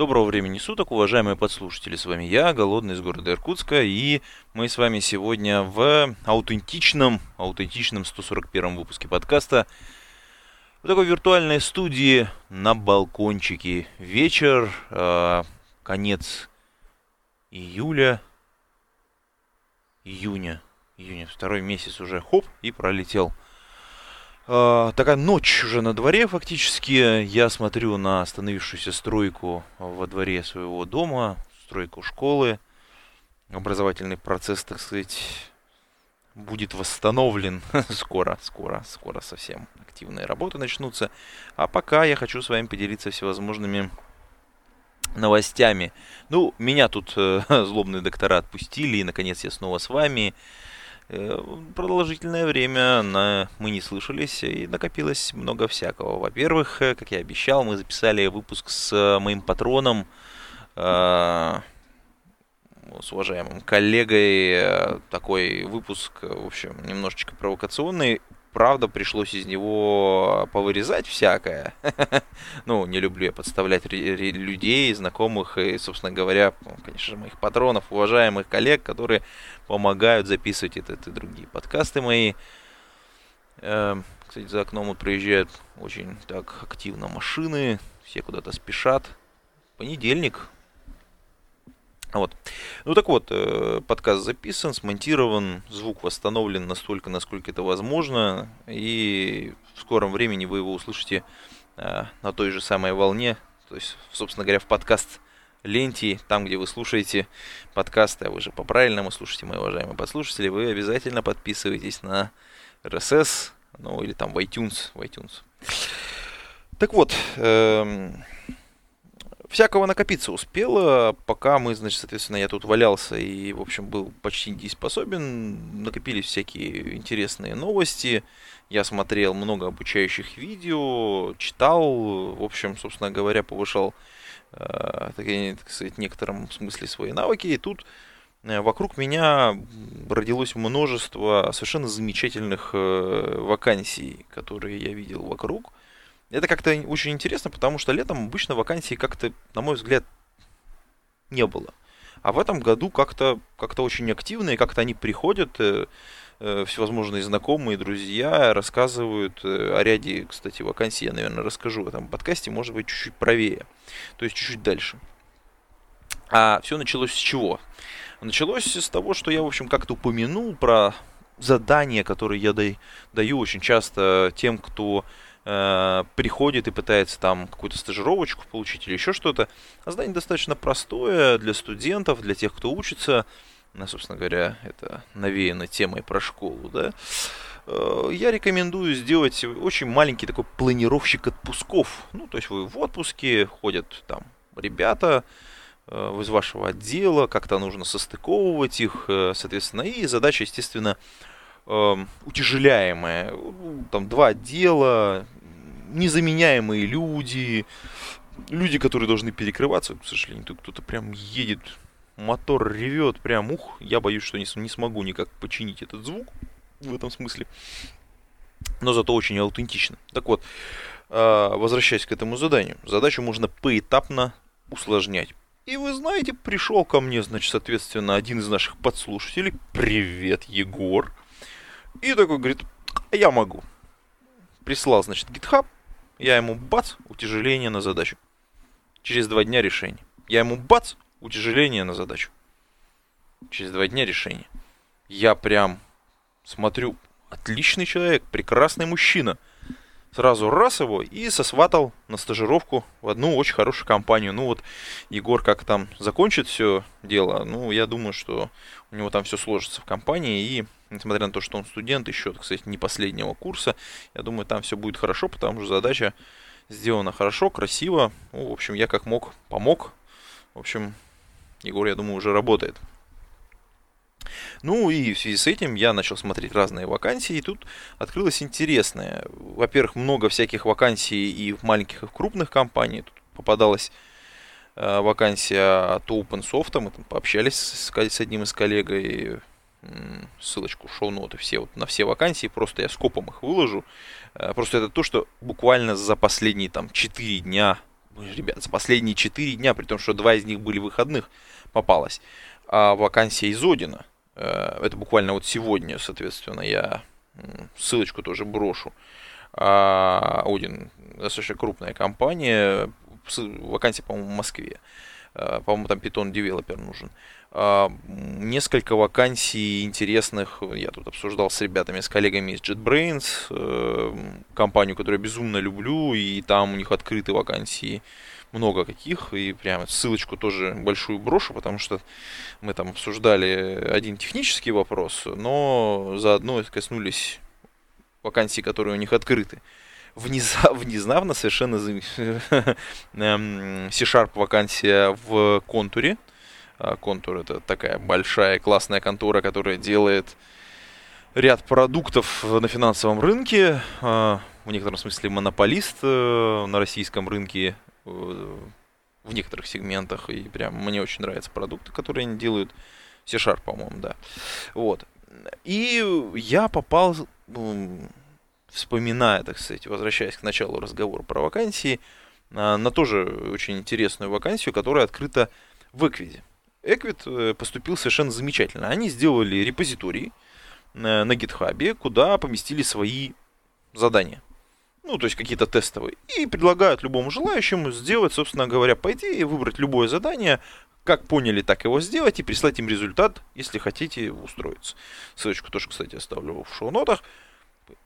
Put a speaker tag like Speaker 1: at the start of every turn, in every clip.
Speaker 1: Доброго времени суток, уважаемые подслушатели. С вами я, Голодный из города Иркутска, и мы с вами сегодня в аутентичном, аутентичном 141 выпуске подкаста в такой виртуальной студии на балкончике. Вечер, э, конец июля, июня, июня, второй месяц уже, хоп, и пролетел. Э, такая ночь уже на дворе фактически. Я смотрю на остановившуюся стройку во дворе своего дома, стройку школы. Образовательный процесс, так сказать, будет восстановлен скоро, скоро, скоро совсем активные работы начнутся. А пока я хочу с вами поделиться всевозможными новостями. Ну, меня тут э, злобные доктора отпустили, и наконец я снова с вами. Э, продолжительное время на... мы не слышались, и накопилось много всякого. Во-первых, э, как я обещал, мы записали выпуск с э, моим патроном, с уважаемым коллегой. Такой выпуск, в общем, немножечко провокационный правда, пришлось из него повырезать всякое. ну, не люблю я подставлять людей, знакомых и, собственно говоря, ну, конечно же, моих патронов, уважаемых коллег, которые помогают записывать этот и другие подкасты мои. Эм, кстати, за окном вот проезжают очень так активно машины, все куда-то спешат. Понедельник, вот. Ну так вот, э, подкаст записан, смонтирован, звук восстановлен настолько, насколько это возможно, и в скором времени вы его услышите э, на той же самой волне, то есть, собственно говоря, в подкаст ленте, там, где вы слушаете подкасты, а вы же по-правильному слушаете, мои уважаемые подслушатели, вы обязательно подписывайтесь на RSS, ну или там в iTunes, в iTunes. Так вот, эм, всякого накопиться успело, пока мы, значит, соответственно, я тут валялся и, в общем, был почти недееспособен, накопились всякие интересные новости, я смотрел много обучающих видео, читал, в общем, собственно говоря, повышал, э, так, так сказать, в некотором смысле свои навыки, и тут э, вокруг меня родилось множество совершенно замечательных э, вакансий, которые я видел вокруг, это как-то очень интересно, потому что летом обычно вакансий как-то, на мой взгляд, не было. А в этом году как-то как очень активно, и как-то они приходят, э, э, всевозможные знакомые, друзья, рассказывают э, о ряде, кстати, вакансий, я, наверное, расскажу в этом подкасте, может быть, чуть-чуть правее, то есть чуть-чуть дальше. А все началось с чего? Началось с того, что я, в общем, как-то упомянул про задания, которые я даю очень часто тем, кто э, приходит и пытается там какую-то стажировочку получить или еще что-то. А задание достаточно простое для студентов, для тех, кто учится. Ну, собственно говоря, это навеяно темой про школу, да. Э, я рекомендую сделать очень маленький такой планировщик отпусков. Ну, то есть вы в отпуске, ходят там ребята, э, из вашего отдела, как-то нужно состыковывать их, соответственно, и задача, естественно, э, утяжеляемое. Там два отдела, незаменяемые люди, люди, которые должны перекрываться. К сожалению, тут кто-то прям едет, мотор ревет, прям ух, я боюсь, что не, не смогу никак починить этот звук в этом смысле. Но зато очень аутентично. Так вот, э, возвращаясь к этому заданию. Задачу можно поэтапно усложнять. И вы знаете, пришел ко мне, значит, соответственно, один из наших подслушателей. Привет, Егор. И такой говорит, «А я могу. Прислал, значит, GitHub, я ему бац, утяжеление на задачу. Через два дня решение. Я ему бац, утяжеление на задачу. Через два дня решение. Я прям смотрю, отличный человек, прекрасный мужчина – сразу раз его и сосватал на стажировку в одну очень хорошую компанию. Ну вот Егор как там закончит все дело, ну я думаю, что у него там все сложится в компании и несмотря на то, что он студент еще, кстати, не последнего курса, я думаю, там все будет хорошо, потому что задача сделана хорошо, красиво. Ну, в общем, я как мог помог. В общем, Егор, я думаю, уже работает. Ну и в связи с этим я начал смотреть разные вакансии, и тут открылось интересное. Во-первых, много всяких вакансий и в маленьких, и в крупных компаниях. Тут попадалась э, вакансия от OpenSoft, мы там пообщались с, с одним из коллег, и ссылочку в шоу-ноты все вот на все вакансии, просто я скопом их выложу. Э, просто это то, что буквально за последние там 4 дня, ребят, за последние 4 дня, при том, что два из них были выходных, попалась. А вакансия из Одина, это буквально вот сегодня, соответственно, я ссылочку тоже брошу. А, Один достаточно крупная компания, вакансия, по-моему, в Москве. Э, по-моему, там Python девелопер нужен. А, несколько вакансий интересных я тут обсуждал с ребятами, с коллегами из JetBrains, э, компанию, которую я безумно люблю, и там у них открыты вакансии много каких, и прямо ссылочку тоже большую брошу, потому что мы там обсуждали один технический вопрос, но заодно коснулись вакансий, которые у них открыты. Внезапно совершенно эм, C-Sharp вакансия в контуре, а, Контур это такая большая классная контора, которая делает ряд продуктов на финансовом рынке. А, в некотором смысле монополист э, на российском рынке в некоторых сегментах. И прям мне очень нравятся продукты, которые они делают. C-Sharp, по-моему, да. Вот. И я попал, вспоминая, так сказать, возвращаясь к началу разговора про вакансии, а, на тоже очень интересную вакансию, которая открыта в Эквиде. Эквит э, поступил совершенно замечательно. Они сделали репозиторий э, на гитхабе, куда поместили свои задания. Ну, то есть какие-то тестовые. И предлагают любому желающему сделать, собственно говоря, пойти и выбрать любое задание, как поняли, так его сделать и прислать им результат, если хотите устроиться. Ссылочку тоже, кстати, оставлю в шоу-нотах.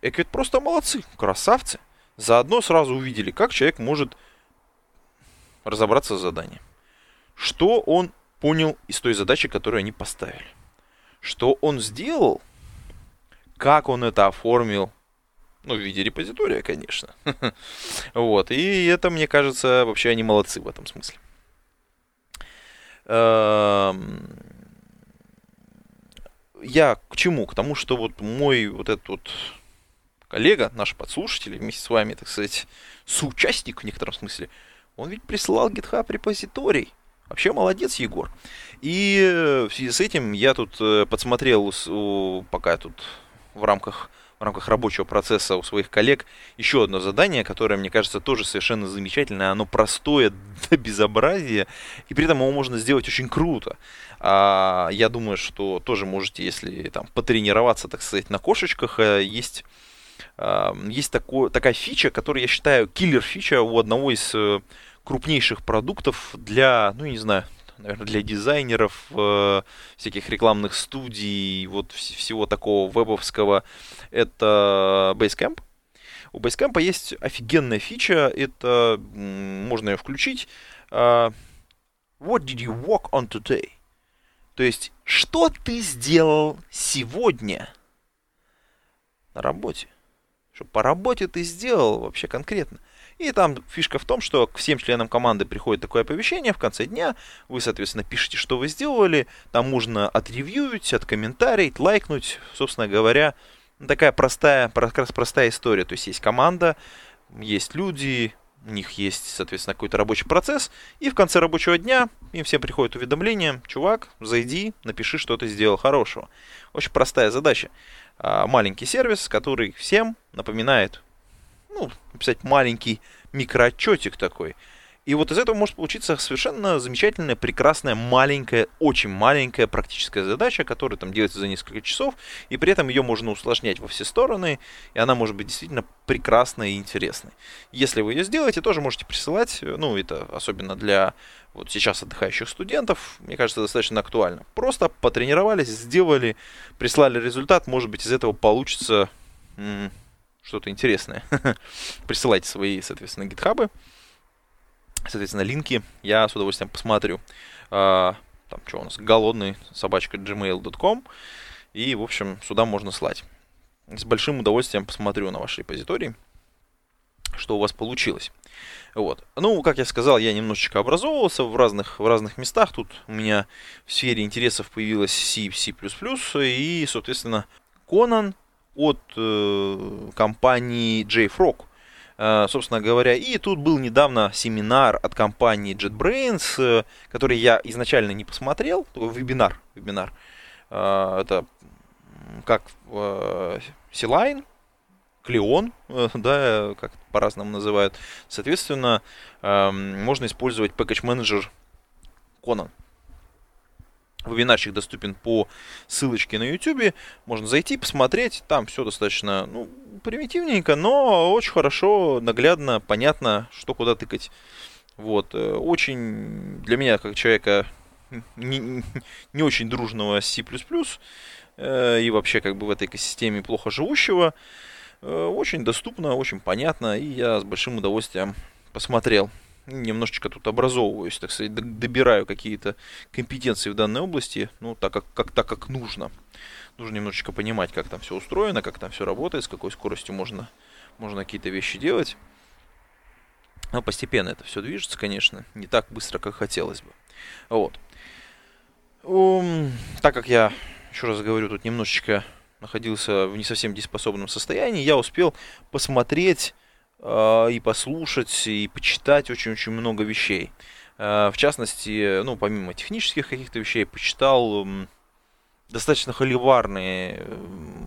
Speaker 1: Эквит просто молодцы, красавцы. Заодно сразу увидели, как человек может разобраться с заданием. Что он понял из той задачи, которую они поставили. Что он сделал, как он это оформил, ну, в виде репозитория, конечно. вот, и это, мне кажется, вообще они молодцы в этом смысле. Эм, я к чему? К тому, что вот мой вот этот вот коллега, наш подслушатель, вместе с вами, так сказать, соучастник в некотором смысле, он ведь присылал GitHub репозиторий Вообще молодец, Егор. И э, в связи с этим я тут э, подсмотрел, пока тут в рамках в рамках рабочего процесса у своих коллег еще одно задание, которое, мне кажется, тоже совершенно замечательное. Оно простое до безобразия, и при этом его можно сделать очень круто. А, я думаю, что тоже можете, если там потренироваться, так сказать, на кошечках, э, есть, есть такое, такая фича, которую я считаю киллер-фича у одного из крупнейших продуктов для, ну, не знаю, наверное, для дизайнеров, э, всяких рекламных студий, вот вс- всего такого вебовского, это Basecamp. У Basecamp есть офигенная фича, это можно ее включить. Uh, what did you work on today? То есть, что ты сделал сегодня на работе? Что по работе ты сделал вообще конкретно? И там фишка в том, что к всем членам команды приходит такое оповещение в конце дня. Вы, соответственно, пишете, что вы сделали. Там можно отревьюить, откомментарить, лайкнуть. Собственно говоря, такая простая, простая история. То есть есть команда, есть люди, у них есть, соответственно, какой-то рабочий процесс, и в конце рабочего дня им всем приходит уведомление, чувак, зайди, напиши, что ты сделал хорошего. Очень простая задача. А, маленький сервис, который всем напоминает ну, написать маленький микроотчетик такой. И вот из этого может получиться совершенно замечательная, прекрасная, маленькая, очень маленькая практическая задача, которая там делается за несколько часов, и при этом ее можно усложнять во все стороны, и она может быть действительно прекрасной и интересной. Если вы ее сделаете, тоже можете присылать, ну, это особенно для вот сейчас отдыхающих студентов, мне кажется, достаточно актуально. Просто потренировались, сделали, прислали результат, может быть, из этого получится что-то интересное. Присылайте свои, соответственно, гитхабы. Соответственно, линки я с удовольствием посмотрю. А, там что у нас? Голодный собачка gmail.com. И, в общем, сюда можно слать. С большим удовольствием посмотрю на ваш репозиторий. что у вас получилось. Вот. Ну, как я сказал, я немножечко образовывался в разных, в разных местах. Тут у меня в сфере интересов появилась C, C++, и, соответственно, Conan от э, компании JFrog. Э, собственно говоря, и тут был недавно семинар от компании JetBrains, э, который я изначально не посмотрел, вебинар, вебинар. Э, это как э, Силайн, Клеон, э, да, как по-разному называют. Соответственно, эм, можно использовать Package Manager Conan. Вебинарчик доступен по ссылочке на YouTube. Можно зайти, посмотреть. Там все достаточно ну, примитивненько, но очень хорошо, наглядно, понятно, что куда тыкать. Вот. Э, очень для меня, как человека не, не очень дружного C++, э, и вообще как бы в этой экосистеме плохо живущего, Э, очень доступно, очень понятно, и я с большим удовольствием посмотрел. Немножечко тут образовываюсь, так сказать, добираю какие-то компетенции в данной области, ну, так как, как, так как нужно. Нужно немножечко понимать, как там все устроено, как там все работает, с какой скоростью можно, можно какие-то вещи делать. Но постепенно это все движется, конечно, не так быстро, как хотелось бы. Вот. Um, так как я, еще раз говорю, тут немножечко находился в не совсем дееспособном состоянии, я успел посмотреть и послушать, и почитать очень-очень много вещей. Э, в частности, ну, помимо технических каких-то вещей, почитал э, достаточно холиварный э,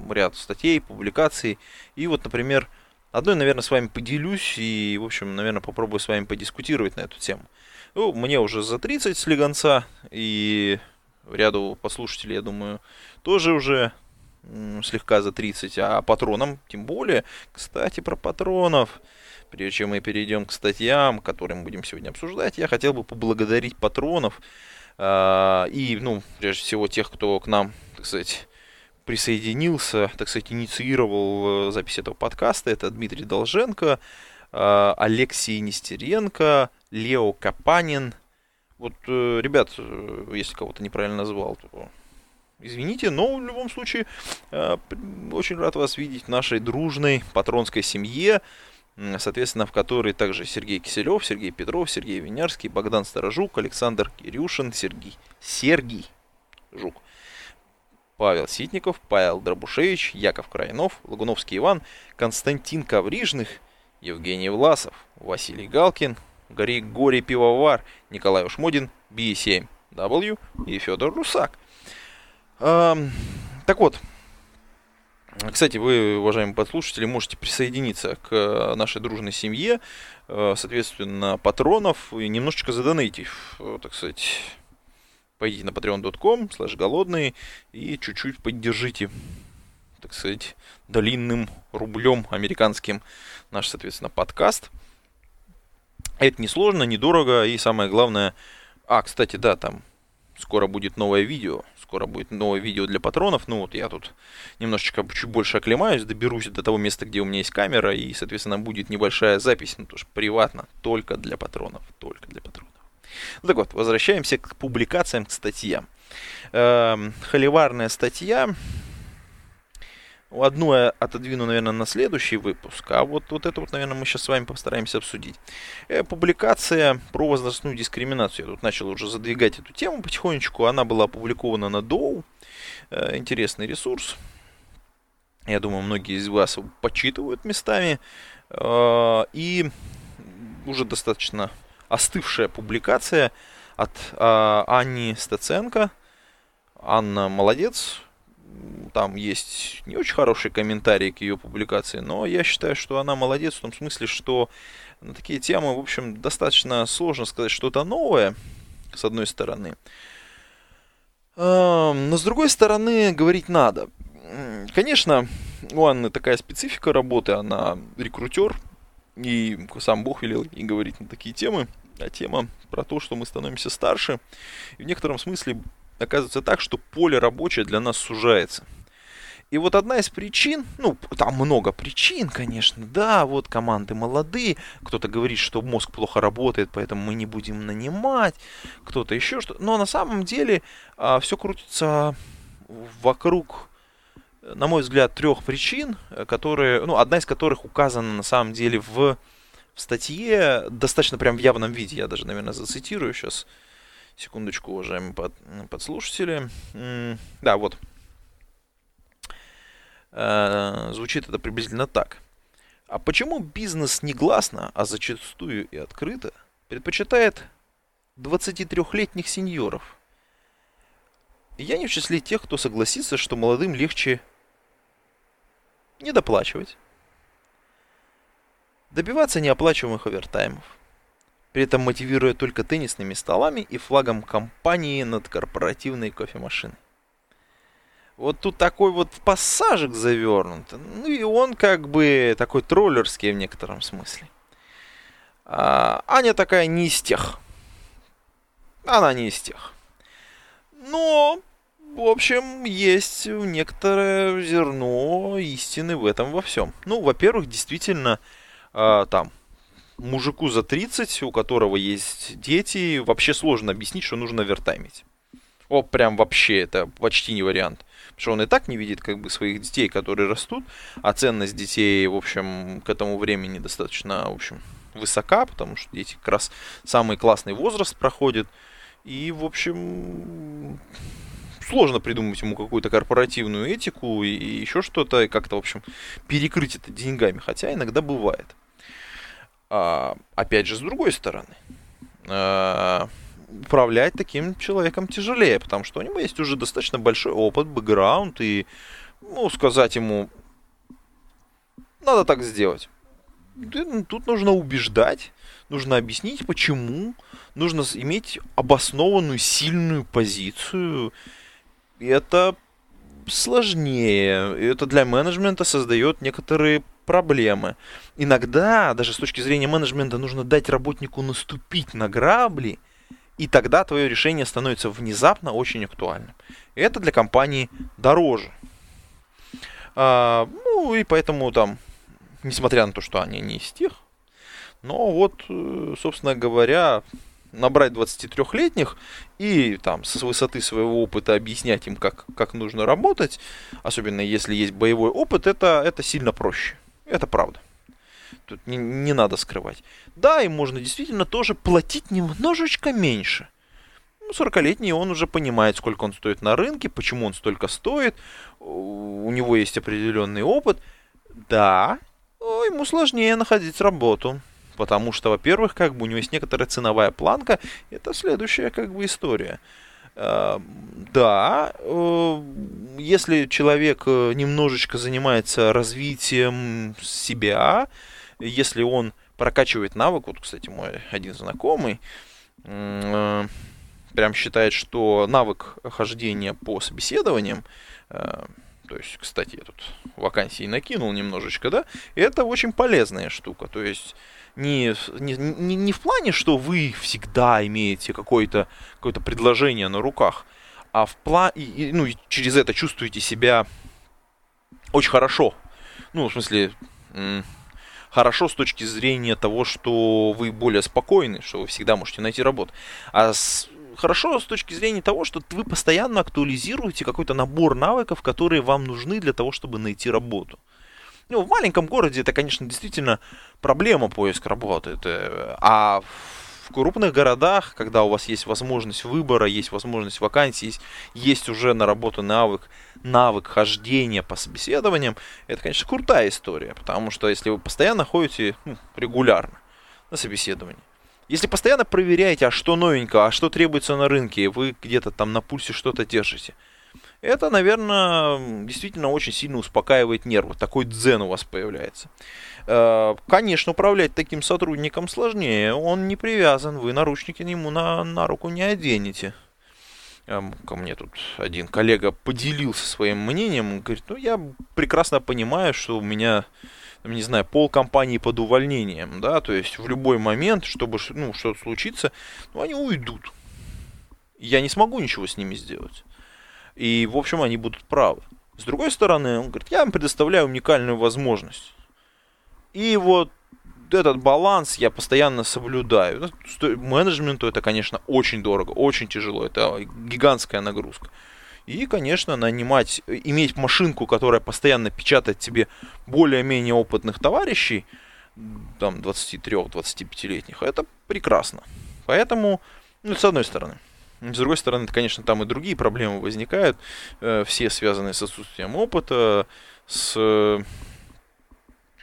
Speaker 1: ряд статей, публикаций. И вот, например, одной, наверное, с вами поделюсь и, в общем, наверное, попробую с вами подискутировать на эту тему. Ну, мне уже за 30 слегонца, и ряду послушателей, я думаю, тоже уже слегка за 30, а патронам тем более. Кстати, про патронов. Прежде чем мы перейдем к статьям, которые мы будем сегодня обсуждать, я хотел бы поблагодарить патронов э, и, ну, прежде всего, тех, кто к нам, так сказать, присоединился, так сказать, инициировал э, запись этого подкаста. Это Дмитрий Долженко, э, Алексей Нестеренко, Лео Капанин. Вот, э, ребят, э, если кого-то неправильно назвал, то Извините, но в любом случае э, очень рад вас видеть в нашей дружной патронской семье, соответственно, в которой также Сергей Киселев, Сергей Петров, Сергей Винярский, Богдан Старожук, Александр Кирюшин, Сергей, Сергей Жук, Павел Ситников, Павел Дробушевич, Яков Крайнов, Лагуновский Иван, Константин Коврижных, Евгений Власов, Василий Галкин, Григорий Пивовар, Николай Ушмодин, B7W и Федор Русак – так вот, кстати, вы, уважаемые подслушатели, можете присоединиться к э, нашей дружной семье, э, соответственно, патронов, и немножечко задонейтив, э, так сказать, пойдите на patreon.com, слэш голодный, и чуть-чуть поддержите, так сказать, долинным рублем американским наш, соответственно, подкаст. Это несложно, недорого, и самое главное... А, кстати, да, там скоро будет новое видео скоро будет новое видео для патронов. Ну вот я тут немножечко чуть больше оклемаюсь, доберусь до того места, где у меня есть камера, и, соответственно, будет небольшая запись, ну тоже приватно, только для патронов, только для патронов. Ну, так вот, возвращаемся к публикациям, к статьям. Эм, холиварная статья Одну я отодвину, наверное, на следующий выпуск, а вот, вот это вот, наверное, мы сейчас с вами постараемся обсудить. Э, публикация про возрастную дискриминацию. Я тут начал уже задвигать эту тему потихонечку. Она была опубликована на Доу. Э, интересный ресурс. Я думаю, многие из вас почитывают местами. Э, и уже достаточно остывшая публикация от э, Анни Стаценко. Анна молодец, там есть не очень хорошие комментарии к ее публикации, но я считаю, что она молодец в том смысле, что на такие темы, в общем, достаточно сложно сказать что-то новое, с одной стороны. Но с другой стороны, говорить надо. Конечно, у Анны такая специфика работы, она рекрутер, и сам Бог велел и говорить на такие темы, а тема про то, что мы становимся старше. И в некотором смысле оказывается так, что поле рабочее для нас сужается. И вот одна из причин, ну, там много причин, конечно, да, вот команды молодые, кто-то говорит, что мозг плохо работает, поэтому мы не будем нанимать, кто-то еще что-то. Но на самом деле а, все крутится вокруг, на мой взгляд, трех причин, которые, ну, одна из которых указана на самом деле в в статье, достаточно прям в явном виде, я даже, наверное, зацитирую сейчас, секундочку, уважаемые под, подслушатели. Да, вот. Э, звучит это приблизительно так. А почему бизнес негласно, а зачастую и открыто, предпочитает 23-летних сеньоров? Я не в числе тех, кто согласится, что молодым легче не доплачивать, добиваться неоплачиваемых овертаймов, при этом мотивируя только теннисными столами и флагом компании над корпоративной кофемашиной. Вот тут такой вот пассажик завернут, ну и он как бы такой троллерский в некотором смысле. А, Аня такая не из тех. Она не из тех. Но в общем, есть некоторое зерно истины в этом во всем. Ну, во-первых, действительно, э, там, мужику за 30, у которого есть дети, вообще сложно объяснить, что нужно вертаймить. О, прям вообще, это почти не вариант. Потому что он и так не видит как бы своих детей, которые растут, а ценность детей, в общем, к этому времени достаточно, в общем, высока, потому что дети как раз самый классный возраст проходят. И, в общем, сложно придумать ему какую-то корпоративную этику и еще что-то, и как-то, в общем, перекрыть это деньгами, хотя иногда бывает. А, опять же, с другой стороны, а, управлять таким человеком тяжелее, потому что у него есть уже достаточно большой опыт, бэкграунд, и, ну, сказать ему, надо так сделать. Ну, тут нужно убеждать, нужно объяснить, почему, нужно иметь обоснованную, сильную позицию, это сложнее. Это для менеджмента создает некоторые проблемы. Иногда, даже с точки зрения менеджмента, нужно дать работнику наступить на грабли, и тогда твое решение становится внезапно очень актуальным. Это для компании дороже. А, ну и поэтому там, несмотря на то, что они не из тех, но вот, э, собственно говоря, набрать 23-летних и там с высоты своего опыта объяснять им, как, как нужно работать, особенно если есть боевой опыт, это, это сильно проще. Это правда. Тут не, не надо скрывать. Да, им можно действительно тоже платить немножечко меньше. Ну, 40-летний он уже понимает, сколько он стоит на рынке, почему он столько стоит, у него есть определенный опыт. Да, ему сложнее находить работу. Потому что, во-первых, как бы у него есть некоторая ценовая планка. Это следующая как бы история. Э, да, э, если человек э, немножечко занимается развитием себя, если он прокачивает навык, вот, кстати, мой один знакомый, прям считает, что навык хождения по собеседованиям, то есть, кстати, я тут вакансии накинул немножечко, да, это очень полезная штука, то есть не, не, не, не в плане, что вы всегда имеете какое-то какое предложение на руках, а в плане, ну, и через это чувствуете себя очень хорошо. Ну, в смысле, хорошо с точки зрения того, что вы более спокойны, что вы всегда можете найти работу. А с, хорошо с точки зрения того, что вы постоянно актуализируете какой-то набор навыков, которые вам нужны для того, чтобы найти работу. Ну, в маленьком городе это, конечно, действительно проблема поиск работы. А в крупных городах, когда у вас есть возможность выбора, есть возможность вакансий, есть, есть уже наработанный навык, навык хождения по собеседованиям, это, конечно, крутая история, потому что если вы постоянно ходите ну, регулярно на собеседование, если постоянно проверяете, а что новенького, а что требуется на рынке, вы где-то там на пульсе что-то держите – это, наверное, действительно очень сильно успокаивает нервы. Такой дзен у вас появляется. Э, конечно, управлять таким сотрудником сложнее. Он не привязан, вы наручники ему на, на руку не оденете. Эм, ко мне тут один коллега поделился своим мнением. Он говорит, ну я прекрасно понимаю, что у меня не знаю, пол компании под увольнением, да, то есть в любой момент, чтобы ну, что-то случится, ну, они уйдут. Я не смогу ничего с ними сделать. И, в общем, они будут правы. С другой стороны, он говорит, я им предоставляю уникальную возможность. И вот этот баланс я постоянно соблюдаю. Ну, менеджменту это, конечно, очень дорого, очень тяжело. Это гигантская нагрузка. И, конечно, нанимать, иметь машинку, которая постоянно печатает тебе более-менее опытных товарищей, там 23-25-летних. Это прекрасно. Поэтому, ну, с одной стороны. С другой стороны, конечно, там и другие проблемы возникают, э, все связанные с отсутствием опыта, с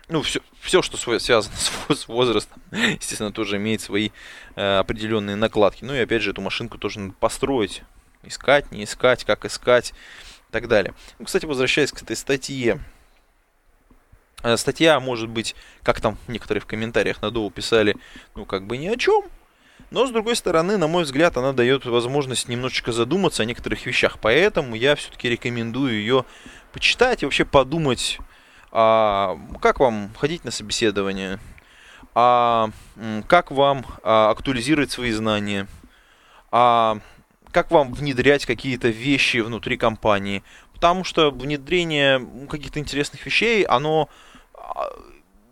Speaker 1: ну, все, все что связано с, с возрастом, естественно, тоже имеет свои э, определенные накладки. Ну и опять же, эту машинку тоже надо построить. Искать, не искать, как искать и так далее. Ну, кстати, возвращаясь к этой статье. Э, статья может быть, как там некоторые в комментариях на Доу писали, ну, как бы ни о чем. Но, с другой стороны, на мой взгляд, она дает возможность немножечко задуматься о некоторых вещах. Поэтому я все-таки рекомендую ее почитать и вообще подумать а, как вам ходить на собеседование? А, как вам а, актуализировать свои знания? А, как вам внедрять какие-то вещи внутри компании? Потому что внедрение каких-то интересных вещей, оно а,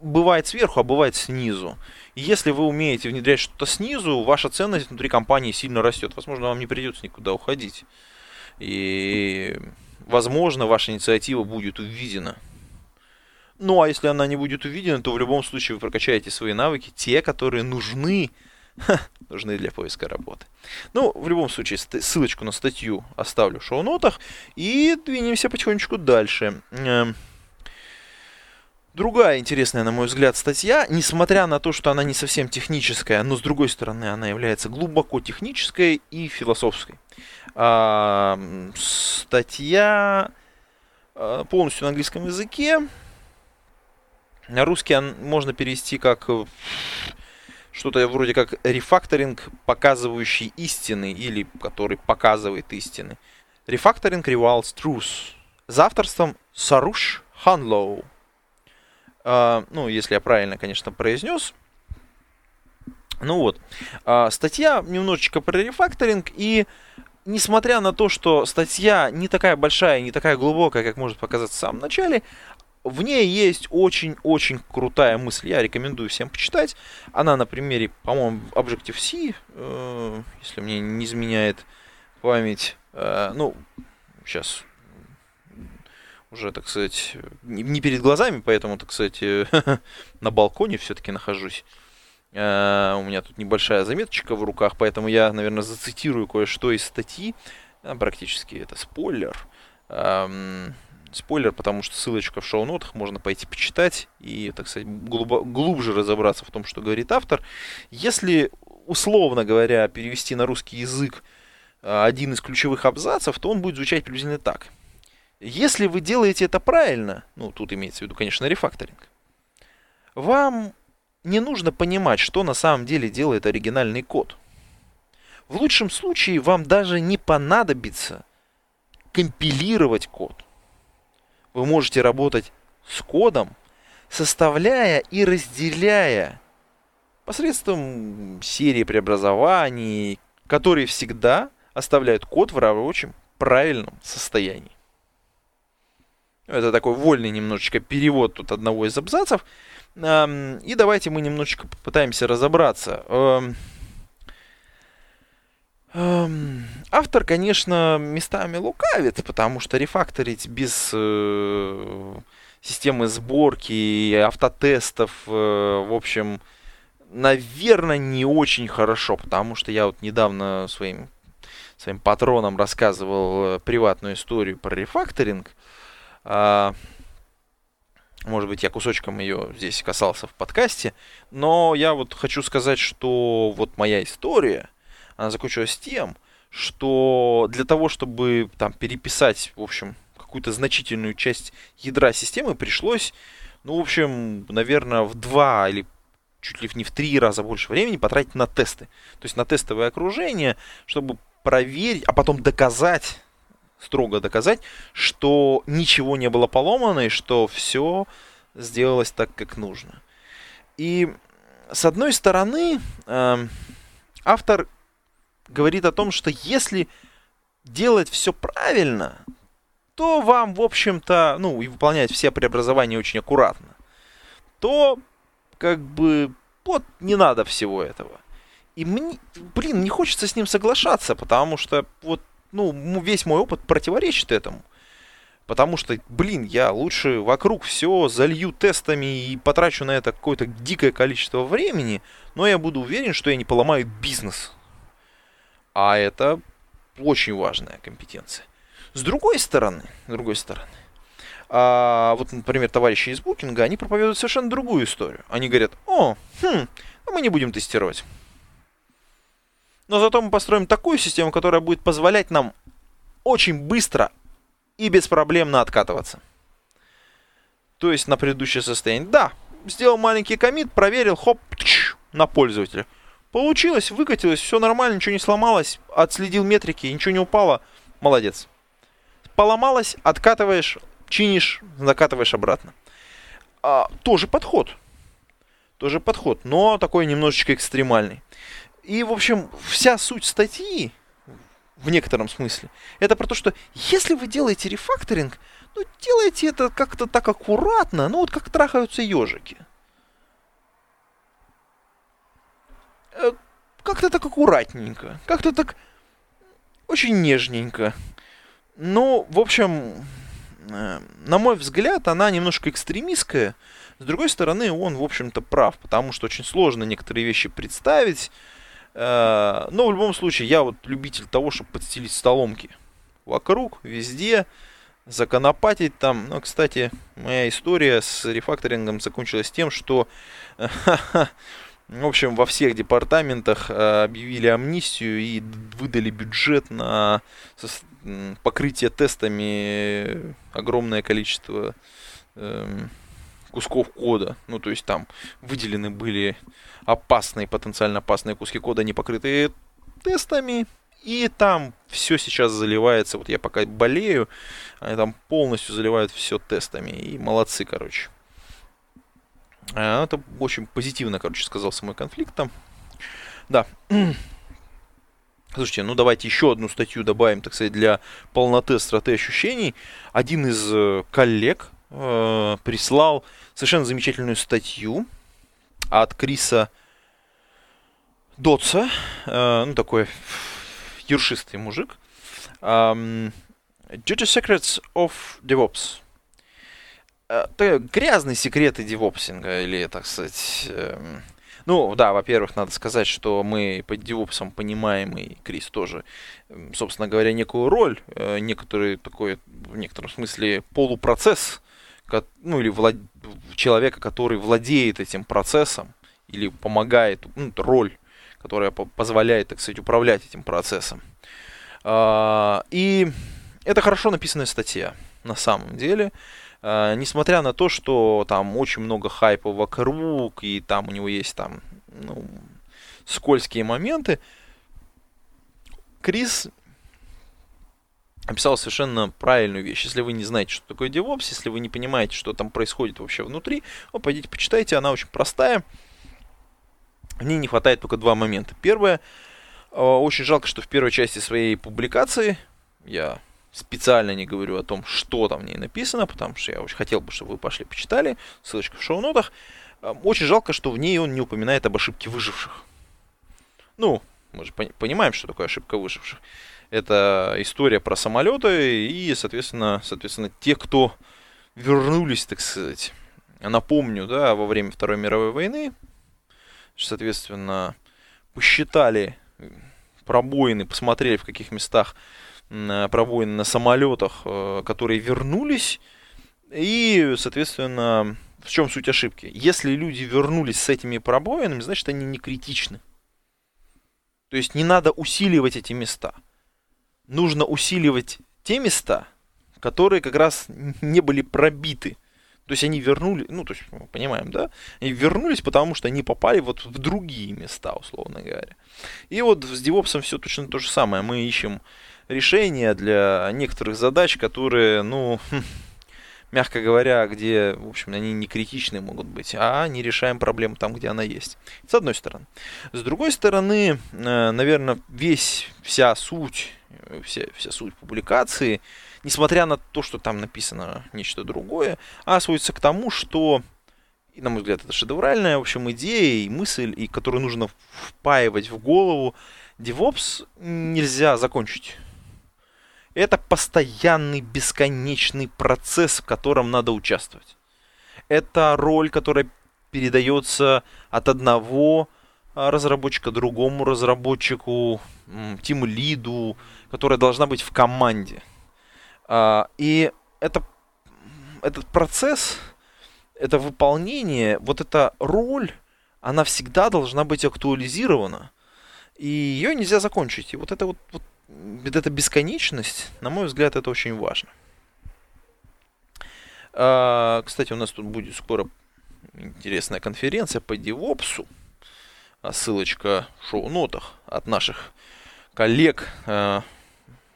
Speaker 1: бывает сверху, а бывает снизу. И если вы умеете внедрять что-то снизу, ваша ценность внутри компании сильно растет. Возможно, вам не придется никуда уходить. И, возможно, ваша инициатива будет увидена. Ну, а если она не будет увидена, то в любом случае вы прокачаете свои навыки, те, которые нужны, нужны для поиска работы. Ну, в любом случае, ссылочку на статью оставлю в шоу-нотах и двинемся потихонечку дальше. Другая интересная, на мой взгляд, статья, несмотря на то, что она не совсем техническая, но с другой стороны она является глубоко технической и философской. А, статья а, полностью на английском языке, на русский можно перевести как э, что-то вроде как рефакторинг, показывающий истины, или который показывает истины. Рефакторинг Revals Truth. За авторством Саруш Ханлоу. Uh, ну, если я правильно, конечно, произнес. Ну вот. Uh, статья немножечко про рефакторинг, и несмотря на то, что статья не такая большая, не такая глубокая, как может показаться в самом начале, в ней есть очень-очень крутая мысль. Я рекомендую всем почитать. Она на примере, по-моему, Objective-C, э, если мне не изменяет память. Э, ну, сейчас уже, так сказать, не, перед глазами, поэтому, так сказать, на балконе все-таки нахожусь. Э, у меня тут небольшая заметочка в руках, поэтому я, наверное, зацитирую кое-что из статьи. Э, практически это спойлер. Эм, спойлер, потому что ссылочка в шоу-нотах, можно пойти почитать и, так сказать, глубо, глубже разобраться в том, что говорит автор. Если, условно говоря, перевести на русский язык один из ключевых абзацев, то он будет звучать приблизительно так. Если вы делаете это правильно, ну, тут имеется в виду, конечно, рефакторинг, вам не нужно понимать, что на самом деле делает оригинальный код. В лучшем случае вам даже не понадобится компилировать код вы можете работать с кодом, составляя и разделяя посредством серии преобразований, которые всегда оставляют код в рабочем правильном состоянии. Это такой вольный немножечко перевод тут одного из абзацев. И давайте мы немножечко попытаемся разобраться. Автор, конечно, местами лукавит, потому что рефакторить без э, системы сборки и автотестов, э, в общем, наверное, не очень хорошо, потому что я вот недавно своим, своим патронам рассказывал э, приватную историю про рефакторинг. Э, может быть, я кусочком ее здесь касался в подкасте, но я вот хочу сказать, что вот моя история – она закончилась тем, что для того, чтобы там переписать, в общем, какую-то значительную часть ядра системы, пришлось, ну, в общем, наверное, в два или чуть ли не в три раза больше времени потратить на тесты. То есть на тестовое окружение, чтобы проверить, а потом доказать, строго доказать, что ничего не было поломано и что все сделалось так, как нужно. И с одной стороны, э, автор говорит о том, что если делать все правильно, то вам, в общем-то, ну, и выполнять все преобразования очень аккуратно, то, как бы, вот, не надо всего этого. И мне, блин, не хочется с ним соглашаться, потому что, вот, ну, весь мой опыт противоречит этому. Потому что, блин, я лучше вокруг все залью тестами и потрачу на это какое-то дикое количество времени, но я буду уверен, что я не поломаю бизнес. А это очень важная компетенция. С другой стороны, с другой стороны, а, вот, например, товарищи из Букинга, они проповедуют совершенно другую историю. Они говорят, о, хм, мы не будем тестировать. Но зато мы построим такую систему, которая будет позволять нам очень быстро и беспроблемно откатываться. То есть на предыдущее состояние. Да, сделал маленький комит, проверил, хоп, тш, на пользователя. Получилось, выкатилось, все нормально, ничего не сломалось, отследил метрики, ничего не упало. Молодец. Поломалось, откатываешь, чинишь, закатываешь обратно. А, тоже подход. Тоже подход, но такой немножечко экстремальный. И, в общем, вся суть статьи, в некотором смысле, это про то, что если вы делаете рефакторинг, ну, делайте это как-то так аккуратно, ну, вот как трахаются ежики. Э, как-то так аккуратненько, как-то так очень нежненько. Ну, в общем, э, на мой взгляд, она немножко экстремистская. С другой стороны, он, в общем-то, прав, потому что очень сложно некоторые вещи представить. Э, но в любом случае, я вот любитель того, чтобы подстелить столомки вокруг, везде, законопатить там. Ну, кстати, моя история с рефакторингом закончилась тем, что В общем, во всех департаментах э, объявили амнистию и выдали бюджет на покрытие тестами огромное количество эм, кусков кода. Ну, то есть там выделены были опасные, потенциально опасные куски кода, не покрытые тестами. И там все сейчас заливается. Вот я пока болею, они там полностью заливают все тестами. И молодцы, короче. А, это очень позитивно, короче, сказался мой конфликт там. Да. Слушайте, ну давайте еще одну статью добавим, так сказать, для полноты остроты ощущений. Один из э, коллег э, прислал совершенно замечательную статью от Криса Дотса, э, ну такой юршистый мужик. Um, Dirty Secrets of DevOps. Э, грязные секреты девопсинга, или, так сказать... Эм, ну, да, во-первых, надо сказать, что мы под девопсом понимаем, и Крис тоже, собственно говоря, некую роль, э, некоторый такой, в некотором смысле, полупроцесс, ну, или влад... человека, который владеет этим процессом, или помогает, ну, роль, которая позволяет, так сказать, управлять этим процессом. А, и это хорошо написанная статья, на самом деле. Э, несмотря на то, что там очень много хайпа вокруг, и там у него есть там, ну, скользкие моменты, Крис описал совершенно правильную вещь. Если вы не знаете, что такое DevOps, если вы не понимаете, что там происходит вообще внутри, ну, пойдите почитайте, она очень простая. В ней не хватает только два момента. Первое, э, очень жалко, что в первой части своей публикации, я специально не говорю о том, что там в ней написано, потому что я очень хотел бы, чтобы вы пошли почитали, ссылочка в шоу-нотах. Очень жалко, что в ней он не упоминает об ошибке выживших. Ну, мы же понимаем, что такое ошибка выживших. Это история про самолеты и, соответственно, соответственно, те, кто вернулись, так сказать. Напомню, да, во время Второй мировой войны, соответственно, посчитали пробоины, посмотрели, в каких местах пробоины на самолетах, э, которые вернулись. И, соответственно, в чем суть ошибки? Если люди вернулись с этими пробоинами, значит, они не критичны. То есть не надо усиливать эти места. Нужно усиливать те места, которые как раз не были пробиты. То есть они вернули, ну, то есть, мы понимаем, да? Они вернулись, потому что они попали вот в другие места, условно говоря. И вот с DevOps все точно то же самое. Мы ищем решения для некоторых задач, которые, ну, мягко говоря, где, в общем, они не критичны могут быть, а не решаем проблему там, где она есть. С одной стороны. С другой стороны, э, наверное, весь, вся суть, вся, вся суть публикации, несмотря на то, что там написано нечто другое, а сводится к тому, что на мой взгляд, это шедевральная, в общем, идея и мысль, и которую нужно впаивать в голову. DevOps нельзя закончить Это постоянный, бесконечный процесс, в котором надо участвовать. Это роль, которая передается от одного разработчика другому разработчику, тим лиду, которая должна быть в команде. А, и это, этот процесс, это выполнение, вот эта роль, она всегда должна быть актуализирована. И ее нельзя закончить. И вот это вот, вот эта бесконечность, на мой взгляд, это очень важно. А, кстати, у нас тут будет скоро интересная конференция по DevOps. А ссылочка в шоу-нотах от наших коллег э,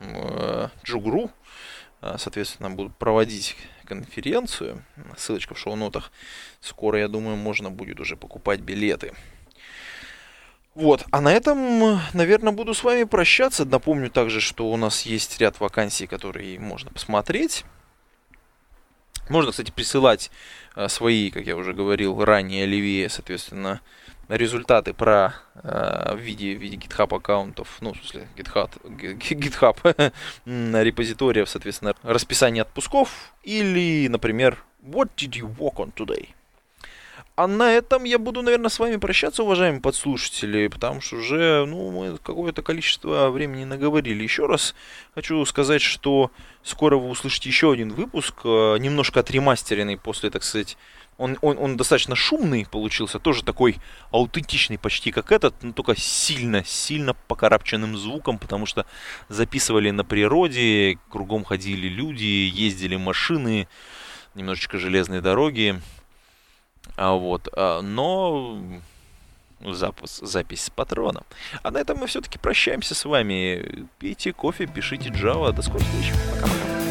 Speaker 1: э, Джугру. А, соответственно, будут проводить конференцию. Ссылочка в шоу-нотах. Скоро, я думаю, можно будет уже покупать билеты. Вот, а на этом, наверное, буду с вами прощаться. Напомню также, что у нас есть ряд вакансий, которые можно посмотреть. Можно, кстати, присылать э, свои, как я уже говорил ранее, Оливье, соответственно, результаты про э, в виде в виде GitHub аккаунтов, ну, в смысле, GitHub, GitHub репозиториев, соответственно, расписание отпусков или, например, What did you work on today? А на этом я буду, наверное, с вами прощаться, уважаемые подслушатели, потому что уже, ну, мы какое-то количество времени наговорили. Еще раз хочу сказать, что скоро вы услышите еще один выпуск, э, немножко отремастеренный после, так сказать, он, он, он достаточно шумный получился, тоже такой аутентичный почти как этот, но только сильно, сильно покарабченным звуком, потому что записывали на природе, кругом ходили люди, ездили машины, немножечко железные дороги. А вот, а, но запись, запись с патроном. А на этом мы все-таки прощаемся с вами. Пейте кофе, пишите Java. До скорых встреч. Пока-пока.